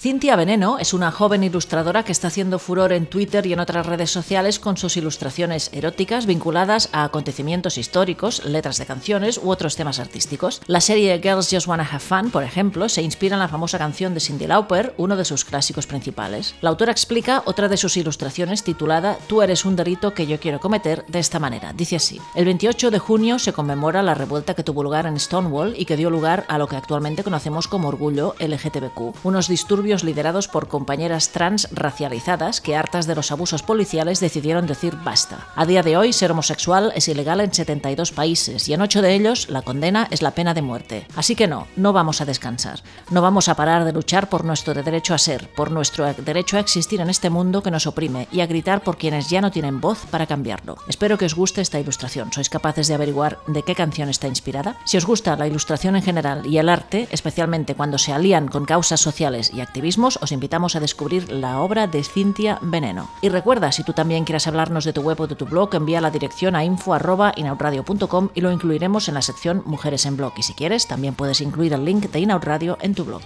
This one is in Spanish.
Cintia Veneno es una joven ilustradora que está haciendo furor en Twitter y en otras redes sociales con sus ilustraciones eróticas vinculadas a acontecimientos históricos, letras de canciones u otros temas artísticos. La serie Girls Just Wanna Have Fun, por ejemplo, se inspira en la famosa canción de Cindy Lauper, uno de sus clásicos principales. La autora explica otra de sus ilustraciones titulada Tú eres un delito que yo quiero cometer de esta manera. Dice así: El 28 de junio se conmemora la revuelta que tuvo lugar en Stonewall y que dio lugar a lo que actualmente conocemos como orgullo LGTBQ, unos disturbios liderados por compañeras trans racializadas que, hartas de los abusos policiales, decidieron decir basta. A día de hoy, ser homosexual es ilegal en 72 países y en 8 de ellos la condena es la pena de muerte. Así que no, no vamos a descansar. No vamos a parar de luchar por nuestro derecho a ser, por nuestro derecho a existir en este mundo que nos oprime y a gritar por quienes ya no tienen voz para cambiarlo. Espero que os guste esta ilustración. ¿Sois capaces de averiguar de qué canción está inspirada? Si os gusta la ilustración en general y el arte, especialmente cuando se alían con causas sociales y actividades, os invitamos a descubrir la obra de Cintia Veneno. Y recuerda, si tú también quieres hablarnos de tu web o de tu blog, envía la dirección a info.inautradio.com y lo incluiremos en la sección Mujeres en Blog. Y si quieres, también puedes incluir el link de Inautradio en tu blog.